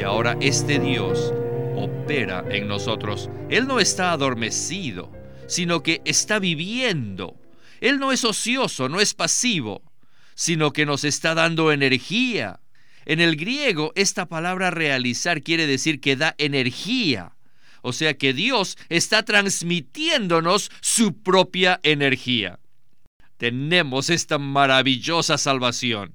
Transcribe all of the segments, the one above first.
Y ahora este Dios opera en nosotros. Él no está adormecido, sino que está viviendo. Él no es ocioso, no es pasivo, sino que nos está dando energía. En el griego, esta palabra realizar quiere decir que da energía. O sea que Dios está transmitiéndonos su propia energía. Tenemos esta maravillosa salvación.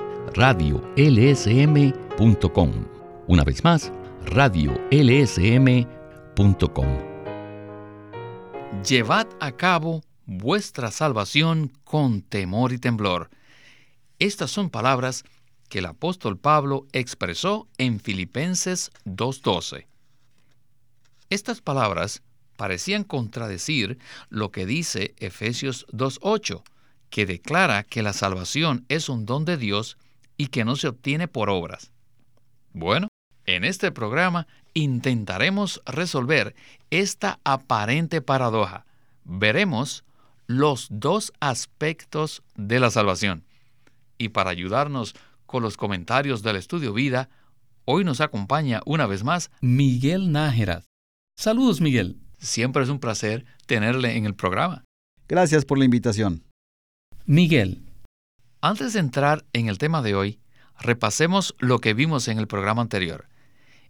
radiolsm.com. Una vez más, radiolsm.com. Llevad a cabo vuestra salvación con temor y temblor. Estas son palabras que el apóstol Pablo expresó en Filipenses 2.12. Estas palabras parecían contradecir lo que dice Efesios 2.8, que declara que la salvación es un don de Dios y que no se obtiene por obras. Bueno, en este programa intentaremos resolver esta aparente paradoja. Veremos los dos aspectos de la salvación. Y para ayudarnos con los comentarios del estudio vida, hoy nos acompaña una vez más Miguel Nájera. Saludos, Miguel. Siempre es un placer tenerle en el programa. Gracias por la invitación. Miguel, antes de entrar en el tema de hoy, repasemos lo que vimos en el programa anterior.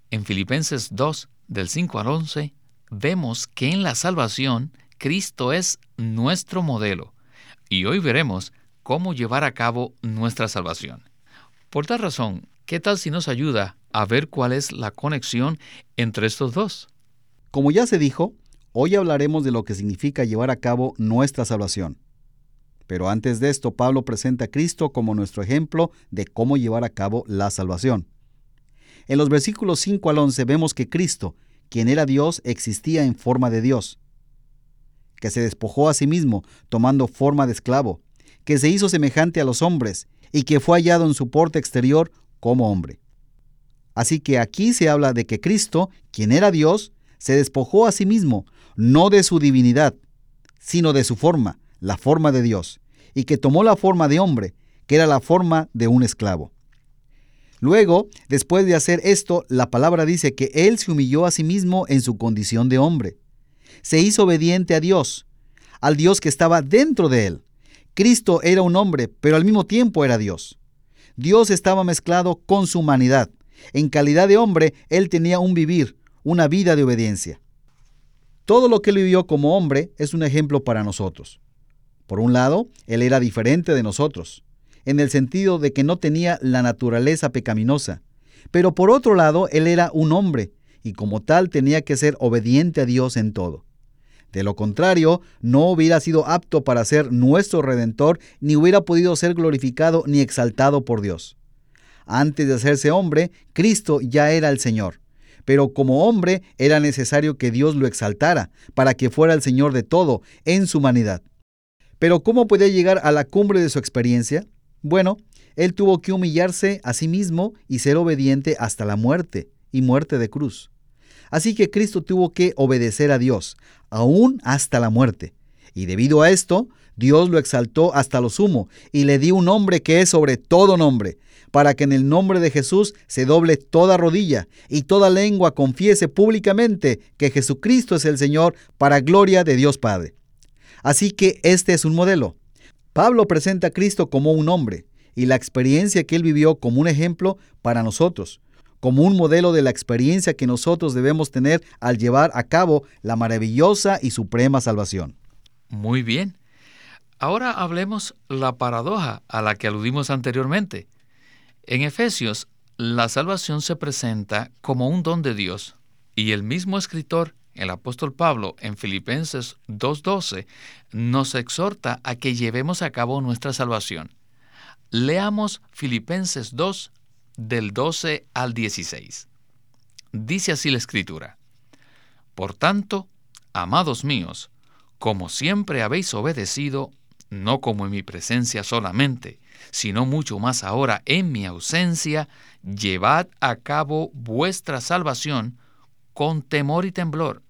En Filipenses 2, del 5 al 11, vemos que en la salvación Cristo es nuestro modelo y hoy veremos cómo llevar a cabo nuestra salvación. Por tal razón, ¿qué tal si nos ayuda a ver cuál es la conexión entre estos dos? Como ya se dijo, hoy hablaremos de lo que significa llevar a cabo nuestra salvación. Pero antes de esto, Pablo presenta a Cristo como nuestro ejemplo de cómo llevar a cabo la salvación. En los versículos 5 al 11 vemos que Cristo, quien era Dios, existía en forma de Dios, que se despojó a sí mismo, tomando forma de esclavo, que se hizo semejante a los hombres, y que fue hallado en su porte exterior como hombre. Así que aquí se habla de que Cristo, quien era Dios, se despojó a sí mismo, no de su divinidad, sino de su forma, la forma de Dios, y que tomó la forma de hombre, que era la forma de un esclavo. Luego, después de hacer esto, la palabra dice que Él se humilló a sí mismo en su condición de hombre. Se hizo obediente a Dios, al Dios que estaba dentro de Él. Cristo era un hombre, pero al mismo tiempo era Dios. Dios estaba mezclado con su humanidad. En calidad de hombre, Él tenía un vivir, una vida de obediencia. Todo lo que Él vivió como hombre es un ejemplo para nosotros. Por un lado, Él era diferente de nosotros, en el sentido de que no tenía la naturaleza pecaminosa. Pero por otro lado, Él era un hombre, y como tal tenía que ser obediente a Dios en todo. De lo contrario, no hubiera sido apto para ser nuestro redentor, ni hubiera podido ser glorificado ni exaltado por Dios. Antes de hacerse hombre, Cristo ya era el Señor. Pero como hombre era necesario que Dios lo exaltara, para que fuera el Señor de todo, en su humanidad. Pero ¿cómo podía llegar a la cumbre de su experiencia? Bueno, él tuvo que humillarse a sí mismo y ser obediente hasta la muerte, y muerte de cruz. Así que Cristo tuvo que obedecer a Dios, aún hasta la muerte. Y debido a esto, Dios lo exaltó hasta lo sumo y le dio un nombre que es sobre todo nombre, para que en el nombre de Jesús se doble toda rodilla y toda lengua confiese públicamente que Jesucristo es el Señor para gloria de Dios Padre. Así que este es un modelo. Pablo presenta a Cristo como un hombre y la experiencia que él vivió como un ejemplo para nosotros, como un modelo de la experiencia que nosotros debemos tener al llevar a cabo la maravillosa y suprema salvación. Muy bien. Ahora hablemos la paradoja a la que aludimos anteriormente. En Efesios, la salvación se presenta como un don de Dios, y el mismo escritor el apóstol Pablo en Filipenses 2.12 nos exhorta a que llevemos a cabo nuestra salvación. Leamos Filipenses 2, del 12 al 16. Dice así la escritura. Por tanto, amados míos, como siempre habéis obedecido, no como en mi presencia solamente, sino mucho más ahora en mi ausencia, llevad a cabo vuestra salvación con temor y temblor,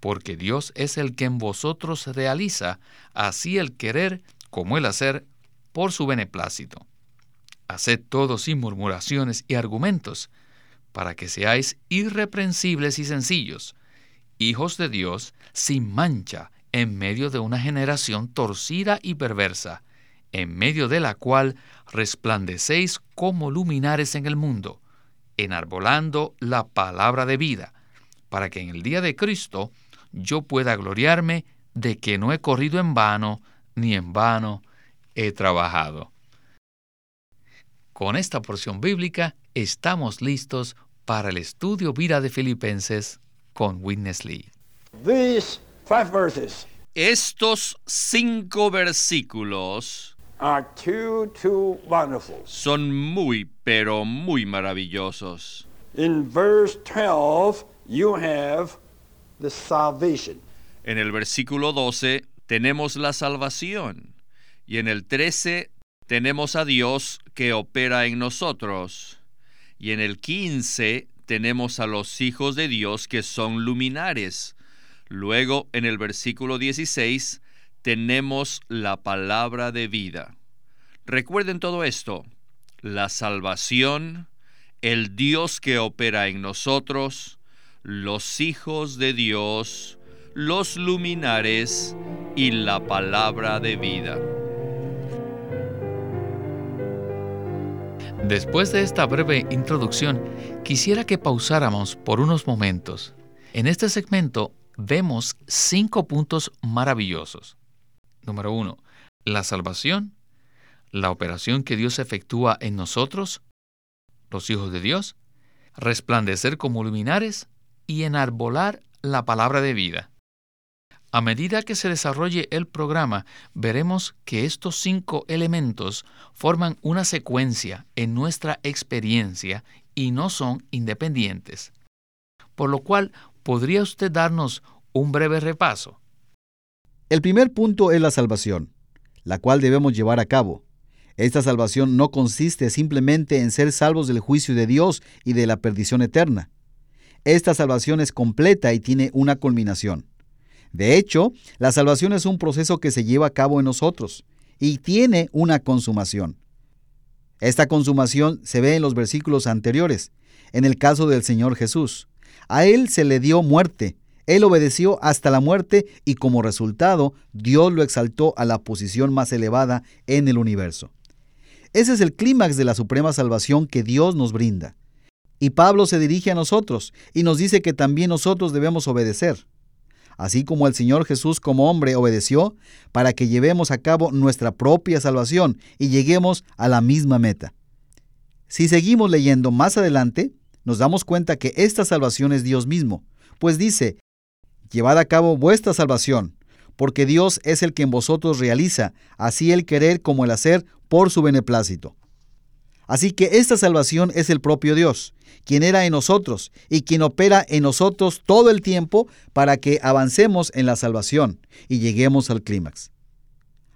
porque Dios es el que en vosotros realiza así el querer como el hacer por su beneplácito. Haced todo sin murmuraciones y argumentos, para que seáis irreprensibles y sencillos, hijos de Dios sin mancha en medio de una generación torcida y perversa, en medio de la cual resplandecéis como luminares en el mundo, enarbolando la palabra de vida, para que en el día de Cristo yo pueda gloriarme de que no he corrido en vano, ni en vano he trabajado. Con esta porción bíblica estamos listos para el estudio vida de Filipenses con Witness Lee. Estos cinco versículos son muy, pero muy maravillosos. In verse 12, you have the salvation. En el versículo 12 tenemos la salvación y en el 13 tenemos a Dios que opera en nosotros y en el 15 tenemos a los hijos de Dios que son luminares. Luego en el versículo 16 tenemos la palabra de vida. Recuerden todo esto, la salvación, el Dios que opera en nosotros, los hijos de Dios, los luminares y la palabra de vida. Después de esta breve introducción, quisiera que pausáramos por unos momentos. En este segmento vemos cinco puntos maravillosos. Número uno, la salvación, la operación que Dios efectúa en nosotros, los hijos de Dios, resplandecer como luminares y enarbolar la palabra de vida. A medida que se desarrolle el programa, veremos que estos cinco elementos forman una secuencia en nuestra experiencia y no son independientes. Por lo cual, ¿podría usted darnos un breve repaso? El primer punto es la salvación, la cual debemos llevar a cabo. Esta salvación no consiste simplemente en ser salvos del juicio de Dios y de la perdición eterna. Esta salvación es completa y tiene una culminación. De hecho, la salvación es un proceso que se lleva a cabo en nosotros y tiene una consumación. Esta consumación se ve en los versículos anteriores, en el caso del Señor Jesús. A Él se le dio muerte, Él obedeció hasta la muerte y como resultado Dios lo exaltó a la posición más elevada en el universo. Ese es el clímax de la suprema salvación que Dios nos brinda. Y Pablo se dirige a nosotros y nos dice que también nosotros debemos obedecer así como el Señor Jesús como hombre obedeció, para que llevemos a cabo nuestra propia salvación y lleguemos a la misma meta. Si seguimos leyendo más adelante, nos damos cuenta que esta salvación es Dios mismo, pues dice, llevad a cabo vuestra salvación, porque Dios es el que en vosotros realiza, así el querer como el hacer, por su beneplácito. Así que esta salvación es el propio Dios, quien era en nosotros y quien opera en nosotros todo el tiempo para que avancemos en la salvación y lleguemos al clímax.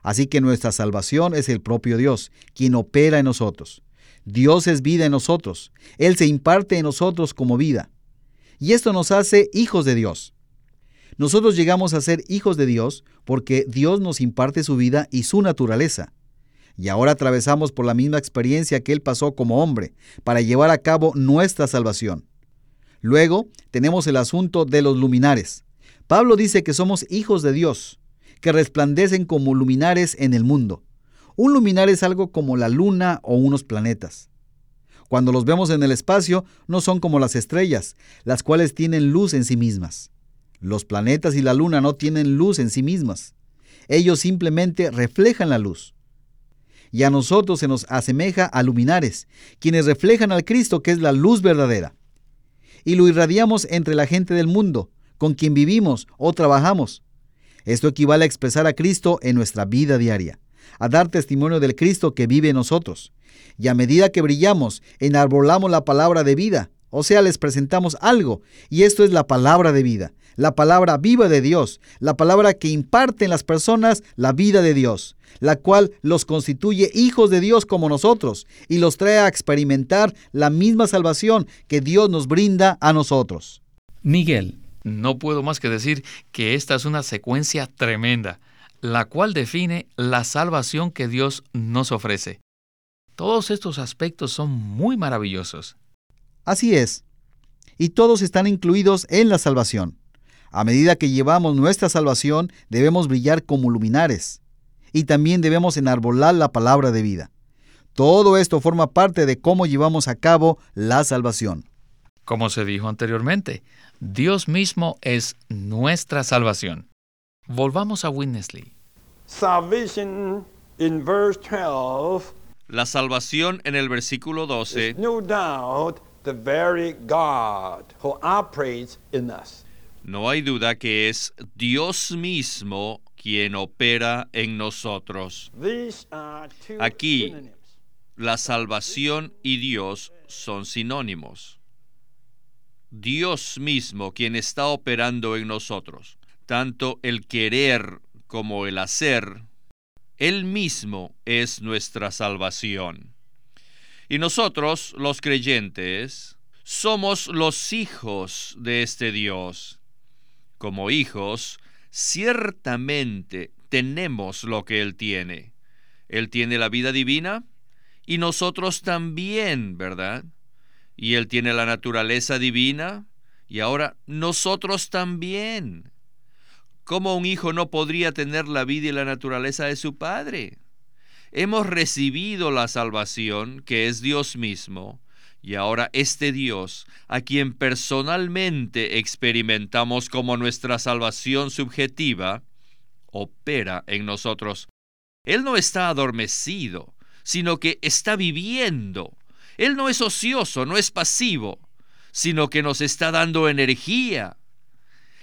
Así que nuestra salvación es el propio Dios, quien opera en nosotros. Dios es vida en nosotros. Él se imparte en nosotros como vida. Y esto nos hace hijos de Dios. Nosotros llegamos a ser hijos de Dios porque Dios nos imparte su vida y su naturaleza y ahora atravesamos por la misma experiencia que Él pasó como hombre para llevar a cabo nuestra salvación. Luego tenemos el asunto de los luminares. Pablo dice que somos hijos de Dios, que resplandecen como luminares en el mundo. Un luminar es algo como la luna o unos planetas. Cuando los vemos en el espacio, no son como las estrellas, las cuales tienen luz en sí mismas. Los planetas y la luna no tienen luz en sí mismas. Ellos simplemente reflejan la luz y a nosotros se nos asemeja a luminares, quienes reflejan al Cristo que es la luz verdadera. Y lo irradiamos entre la gente del mundo, con quien vivimos o trabajamos. Esto equivale a expresar a Cristo en nuestra vida diaria, a dar testimonio del Cristo que vive en nosotros. Y a medida que brillamos, enarbolamos la palabra de vida, o sea, les presentamos algo, y esto es la palabra de vida, la palabra viva de Dios, la palabra que imparte en las personas la vida de Dios, la cual los constituye hijos de Dios como nosotros y los trae a experimentar la misma salvación que Dios nos brinda a nosotros. Miguel, no puedo más que decir que esta es una secuencia tremenda, la cual define la salvación que Dios nos ofrece. Todos estos aspectos son muy maravillosos. Así es. Y todos están incluidos en la salvación. A medida que llevamos nuestra salvación, debemos brillar como luminares. Y también debemos enarbolar la palabra de vida. Todo esto forma parte de cómo llevamos a cabo la salvación. Como se dijo anteriormente, Dios mismo es nuestra salvación. Volvamos a Winnesley. Salvation in verse 12 La salvación en el versículo 12 is no doubt the very God who operates in us. No hay duda que es Dios mismo quien opera en nosotros. Aquí. La salvación y Dios son sinónimos. Dios mismo quien está operando en nosotros, tanto el querer como el hacer, Él mismo es nuestra salvación. Y nosotros, los creyentes, somos los hijos de este Dios. Como hijos, ciertamente tenemos lo que Él tiene. Él tiene la vida divina y nosotros también, ¿verdad? Y Él tiene la naturaleza divina y ahora nosotros también. ¿Cómo un hijo no podría tener la vida y la naturaleza de su padre? Hemos recibido la salvación, que es Dios mismo, y ahora este Dios, a quien personalmente experimentamos como nuestra salvación subjetiva, opera en nosotros. Él no está adormecido, sino que está viviendo. Él no es ocioso, no es pasivo, sino que nos está dando energía.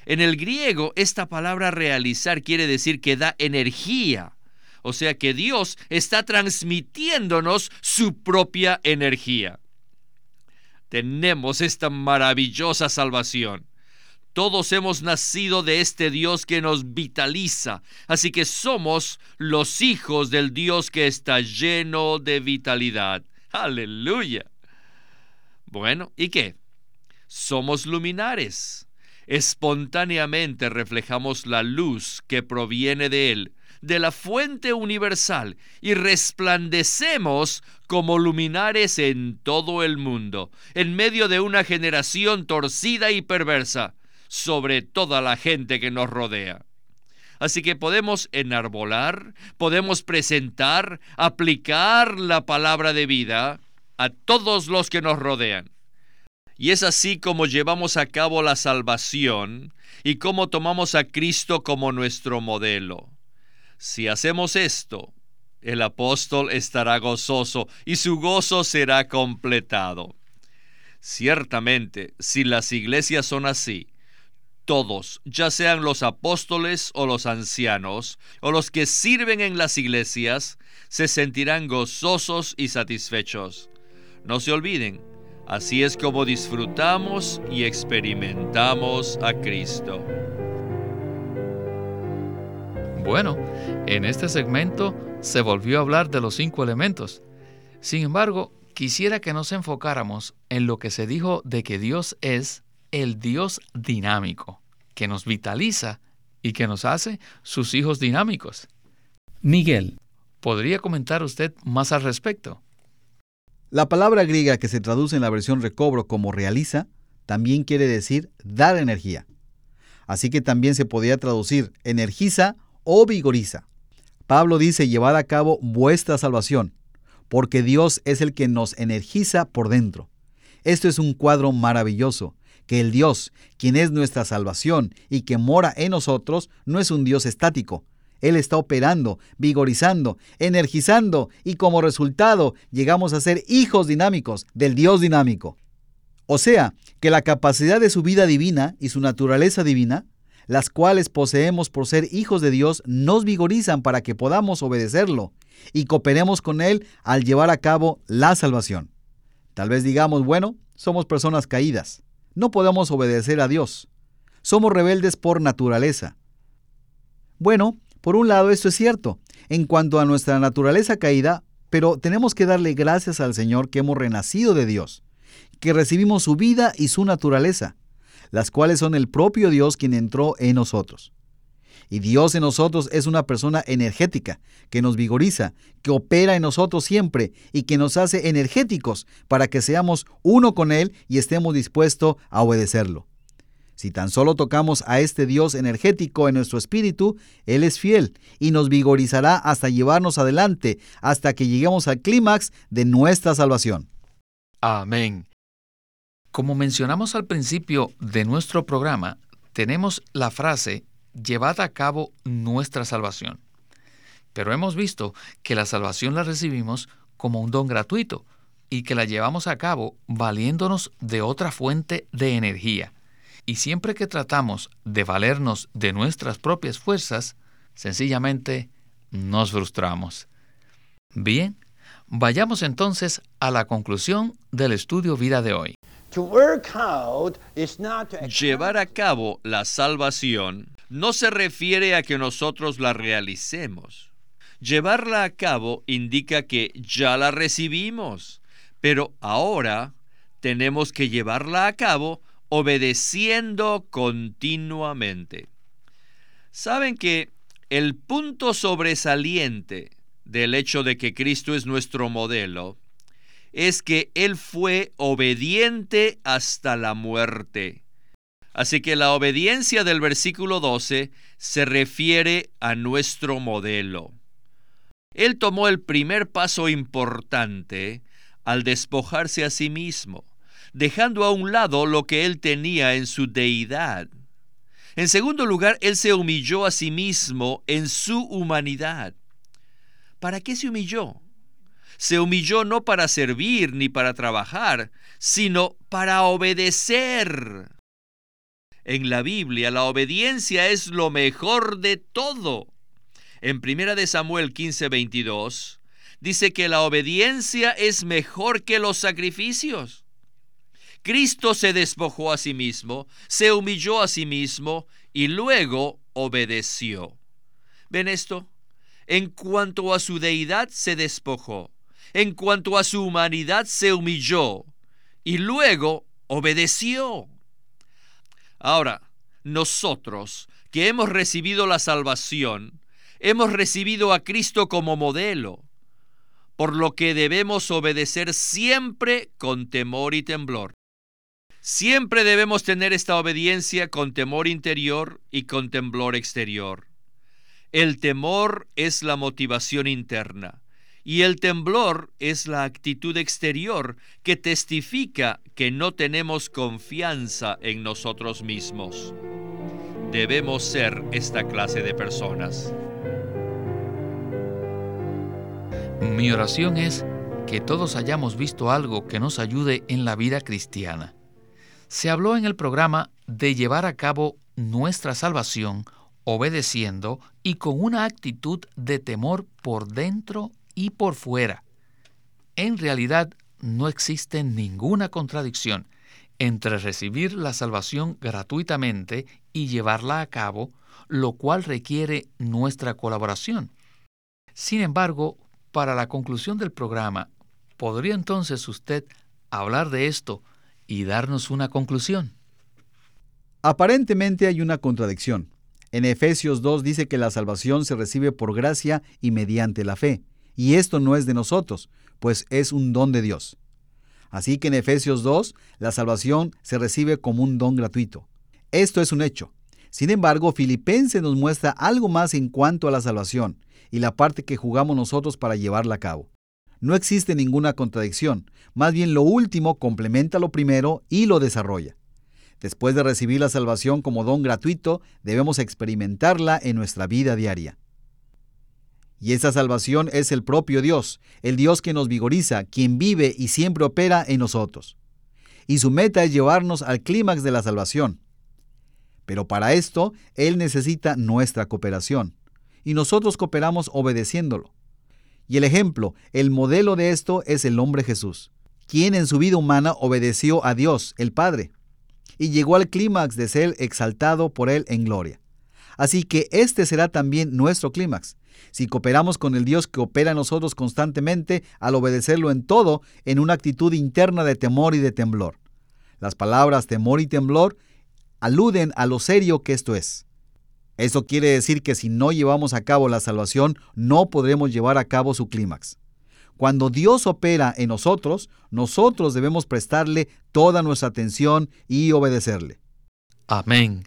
En el griego, esta palabra realizar quiere decir que da energía. O sea que Dios está transmitiéndonos su propia energía. Tenemos esta maravillosa salvación. Todos hemos nacido de este Dios que nos vitaliza, así que somos los hijos del Dios que está lleno de vitalidad. Aleluya. Bueno, ¿y qué? Somos luminares. Espontáneamente reflejamos la luz que proviene de Él, de la fuente universal, y resplandecemos como luminares en todo el mundo, en medio de una generación torcida y perversa, sobre toda la gente que nos rodea. Así que podemos enarbolar, podemos presentar, aplicar la palabra de vida a todos los que nos rodean. Y es así como llevamos a cabo la salvación y como tomamos a Cristo como nuestro modelo. Si hacemos esto, el apóstol estará gozoso y su gozo será completado. Ciertamente, si las iglesias son así, todos, ya sean los apóstoles o los ancianos, o los que sirven en las iglesias, se sentirán gozosos y satisfechos. No se olviden, así es como disfrutamos y experimentamos a Cristo. Bueno, en este segmento se volvió a hablar de los cinco elementos. Sin embargo, quisiera que nos enfocáramos en lo que se dijo de que Dios es el Dios dinámico, que nos vitaliza y que nos hace sus hijos dinámicos. Miguel, ¿podría comentar usted más al respecto? La palabra griega que se traduce en la versión recobro como realiza también quiere decir dar energía. Así que también se podría traducir energiza o vigoriza. Pablo dice llevad a cabo vuestra salvación, porque Dios es el que nos energiza por dentro. Esto es un cuadro maravilloso, que el Dios, quien es nuestra salvación y que mora en nosotros, no es un Dios estático. Él está operando, vigorizando, energizando y como resultado llegamos a ser hijos dinámicos del Dios dinámico. O sea, que la capacidad de su vida divina y su naturaleza divina las cuales poseemos por ser hijos de Dios, nos vigorizan para que podamos obedecerlo y cooperemos con Él al llevar a cabo la salvación. Tal vez digamos, bueno, somos personas caídas, no podemos obedecer a Dios, somos rebeldes por naturaleza. Bueno, por un lado esto es cierto, en cuanto a nuestra naturaleza caída, pero tenemos que darle gracias al Señor que hemos renacido de Dios, que recibimos su vida y su naturaleza, las cuales son el propio Dios quien entró en nosotros. Y Dios en nosotros es una persona energética, que nos vigoriza, que opera en nosotros siempre y que nos hace energéticos para que seamos uno con Él y estemos dispuestos a obedecerlo. Si tan solo tocamos a este Dios energético en nuestro espíritu, Él es fiel y nos vigorizará hasta llevarnos adelante, hasta que lleguemos al clímax de nuestra salvación. Amén. Como mencionamos al principio de nuestro programa, tenemos la frase llevad a cabo nuestra salvación. Pero hemos visto que la salvación la recibimos como un don gratuito y que la llevamos a cabo valiéndonos de otra fuente de energía. Y siempre que tratamos de valernos de nuestras propias fuerzas, sencillamente nos frustramos. Bien, vayamos entonces a la conclusión del estudio vida de hoy. Llevar a cabo la salvación no se refiere a que nosotros la realicemos. Llevarla a cabo indica que ya la recibimos, pero ahora tenemos que llevarla a cabo obedeciendo continuamente. Saben que el punto sobresaliente del hecho de que Cristo es nuestro modelo es que Él fue obediente hasta la muerte. Así que la obediencia del versículo 12 se refiere a nuestro modelo. Él tomó el primer paso importante al despojarse a sí mismo dejando a un lado lo que él tenía en su deidad. En segundo lugar, él se humilló a sí mismo en su humanidad. ¿Para qué se humilló? Se humilló no para servir ni para trabajar, sino para obedecer. En la Biblia la obediencia es lo mejor de todo. En 1 de Samuel 15:22 dice que la obediencia es mejor que los sacrificios. Cristo se despojó a sí mismo, se humilló a sí mismo y luego obedeció. ¿Ven esto? En cuanto a su deidad se despojó, en cuanto a su humanidad se humilló y luego obedeció. Ahora, nosotros que hemos recibido la salvación, hemos recibido a Cristo como modelo, por lo que debemos obedecer siempre con temor y temblor. Siempre debemos tener esta obediencia con temor interior y con temblor exterior. El temor es la motivación interna y el temblor es la actitud exterior que testifica que no tenemos confianza en nosotros mismos. Debemos ser esta clase de personas. Mi oración es que todos hayamos visto algo que nos ayude en la vida cristiana se habló en el programa de llevar a cabo nuestra salvación obedeciendo y con una actitud de temor por dentro y por fuera. En realidad no existe ninguna contradicción entre recibir la salvación gratuitamente y llevarla a cabo, lo cual requiere nuestra colaboración. Sin embargo, para la conclusión del programa, ¿podría entonces usted hablar de esto y darnos una conclusión. Aparentemente hay una contradicción. En Efesios 2 dice que la salvación se recibe por gracia y mediante la fe, y esto no es de nosotros, pues es un don de Dios. Así que en Efesios 2 la salvación se recibe como un don gratuito. Esto es un hecho. Sin embargo, Filipenses nos muestra algo más en cuanto a la salvación y la parte que jugamos nosotros para llevarla a cabo. No existe ninguna contradicción, más bien lo último complementa lo primero y lo desarrolla. Después de recibir la salvación como don gratuito, debemos experimentarla en nuestra vida diaria. Y esa salvación es el propio Dios, el Dios que nos vigoriza, quien vive y siempre opera en nosotros. Y su meta es llevarnos al clímax de la salvación. Pero para esto, Él necesita nuestra cooperación. Y nosotros cooperamos obedeciéndolo. Y el ejemplo, el modelo de esto es el hombre Jesús, quien en su vida humana obedeció a Dios, el Padre, y llegó al clímax de ser exaltado por Él en gloria. Así que este será también nuestro clímax, si cooperamos con el Dios que opera en nosotros constantemente al obedecerlo en todo, en una actitud interna de temor y de temblor. Las palabras temor y temblor aluden a lo serio que esto es. Eso quiere decir que si no llevamos a cabo la salvación, no podremos llevar a cabo su clímax. Cuando Dios opera en nosotros, nosotros debemos prestarle toda nuestra atención y obedecerle. Amén.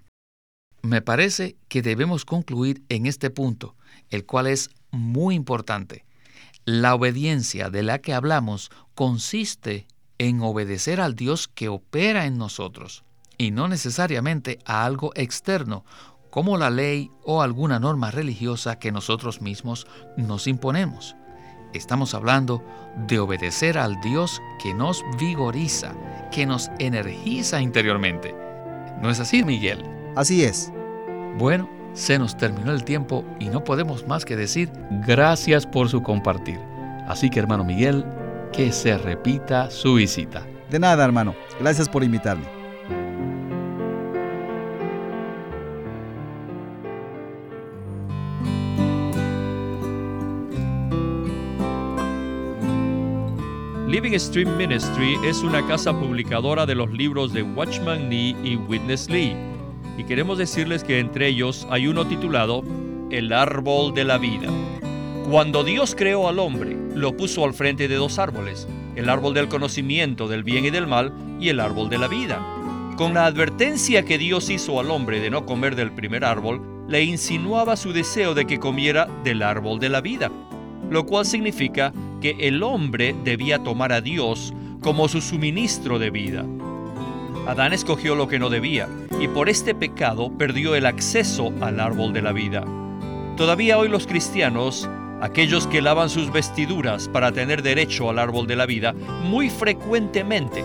Me parece que debemos concluir en este punto, el cual es muy importante. La obediencia de la que hablamos consiste en obedecer al Dios que opera en nosotros y no necesariamente a algo externo, como la ley o alguna norma religiosa que nosotros mismos nos imponemos. Estamos hablando de obedecer al Dios que nos vigoriza, que nos energiza interiormente. ¿No es así, Miguel? Así es. Bueno, se nos terminó el tiempo y no podemos más que decir gracias por su compartir. Así que, hermano Miguel, que se repita su visita. De nada, hermano. Gracias por invitarme. Living Stream Ministry es una casa publicadora de los libros de Watchman Nee y Witness Lee. Y queremos decirles que entre ellos hay uno titulado El árbol de la vida. Cuando Dios creó al hombre, lo puso al frente de dos árboles, el árbol del conocimiento del bien y del mal y el árbol de la vida. Con la advertencia que Dios hizo al hombre de no comer del primer árbol, le insinuaba su deseo de que comiera del árbol de la vida, lo cual significa que el hombre debía tomar a Dios como su suministro de vida. Adán escogió lo que no debía y por este pecado perdió el acceso al árbol de la vida. Todavía hoy los cristianos, aquellos que lavan sus vestiduras para tener derecho al árbol de la vida, muy frecuentemente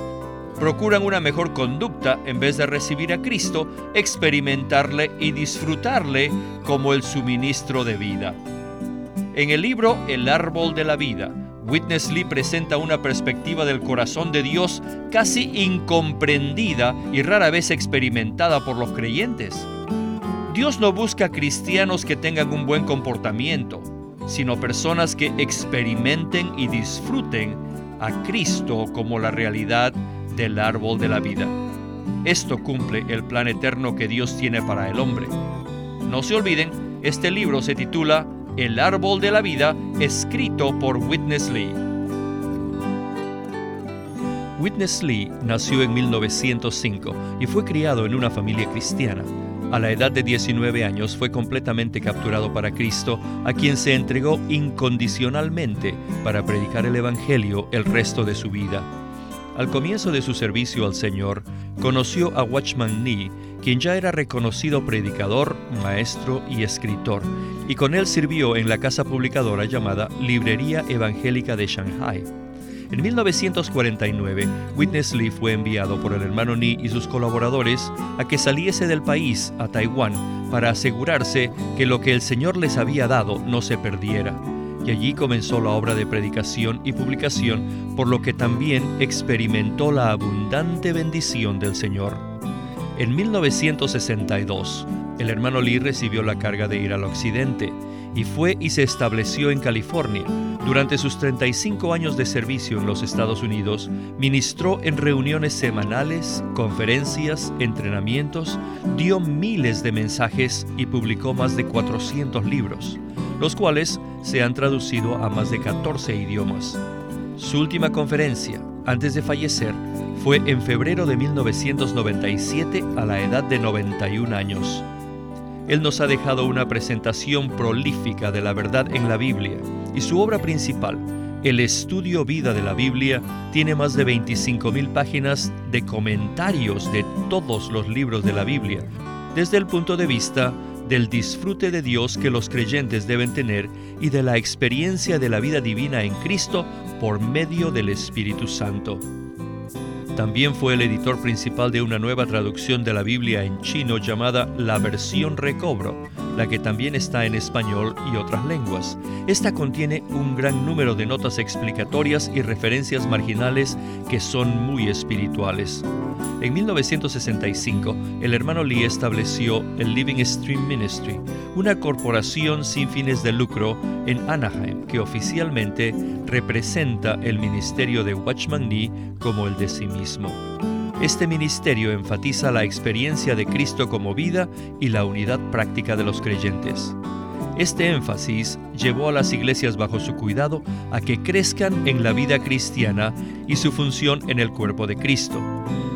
procuran una mejor conducta en vez de recibir a Cristo, experimentarle y disfrutarle como el suministro de vida. En el libro El árbol de la vida, Witness Lee presenta una perspectiva del corazón de Dios casi incomprendida y rara vez experimentada por los creyentes. Dios no busca cristianos que tengan un buen comportamiento, sino personas que experimenten y disfruten a Cristo como la realidad del árbol de la vida. Esto cumple el plan eterno que Dios tiene para el hombre. No se olviden, este libro se titula el árbol de la vida, escrito por Witness Lee. Witness Lee nació en 1905 y fue criado en una familia cristiana. A la edad de 19 años fue completamente capturado para Cristo, a quien se entregó incondicionalmente para predicar el Evangelio el resto de su vida. Al comienzo de su servicio al Señor, conoció a Watchman Nee, quien ya era reconocido predicador, maestro y escritor, y con él sirvió en la casa publicadora llamada Librería Evangélica de Shanghai. En 1949, Witness Lee fue enviado por el hermano Ni y sus colaboradores a que saliese del país a Taiwán para asegurarse que lo que el Señor les había dado no se perdiera y allí comenzó la obra de predicación y publicación, por lo que también experimentó la abundante bendición del Señor. En 1962, el hermano Lee recibió la carga de ir al occidente y fue y se estableció en California. Durante sus 35 años de servicio en los Estados Unidos, ministró en reuniones semanales, conferencias, entrenamientos, dio miles de mensajes y publicó más de 400 libros los cuales se han traducido a más de 14 idiomas. Su última conferencia, antes de fallecer, fue en febrero de 1997 a la edad de 91 años. Él nos ha dejado una presentación prolífica de la verdad en la Biblia y su obra principal, el estudio vida de la Biblia, tiene más de 25.000 páginas de comentarios de todos los libros de la Biblia, desde el punto de vista del disfrute de Dios que los creyentes deben tener y de la experiencia de la vida divina en Cristo por medio del Espíritu Santo. También fue el editor principal de una nueva traducción de la Biblia en chino llamada La Versión Recobro, la que también está en español y otras lenguas. Esta contiene un gran número de notas explicatorias y referencias marginales que son muy espirituales. En 1965, el hermano Lee estableció el Living Stream Ministry, una corporación sin fines de lucro en Anaheim que oficialmente representa el ministerio de Watchman Nee como el de sí mismo. Este ministerio enfatiza la experiencia de Cristo como vida y la unidad práctica de los creyentes. Este énfasis llevó a las iglesias bajo su cuidado a que crezcan en la vida cristiana y su función en el cuerpo de Cristo.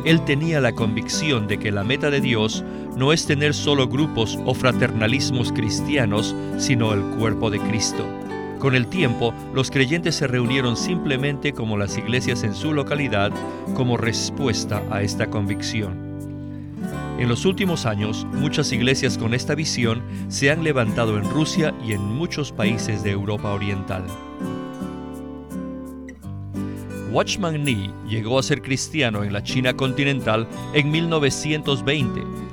Él tenía la convicción de que la meta de Dios no es tener solo grupos o fraternalismos cristianos, sino el cuerpo de Cristo. Con el tiempo, los creyentes se reunieron simplemente como las iglesias en su localidad como respuesta a esta convicción. En los últimos años, muchas iglesias con esta visión se han levantado en Rusia y en muchos países de Europa Oriental. Watchman Nee llegó a ser cristiano en la China continental en 1920,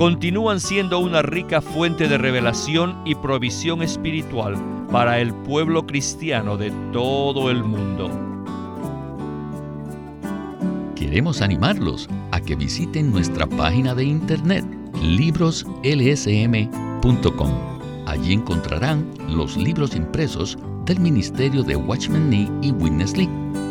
continúan siendo una rica fuente de revelación y provisión espiritual para el pueblo cristiano de todo el mundo. Queremos animarlos a que visiten nuestra página de internet libroslsm.com Allí encontrarán los libros impresos del Ministerio de Watchman Nee y Witness Lee,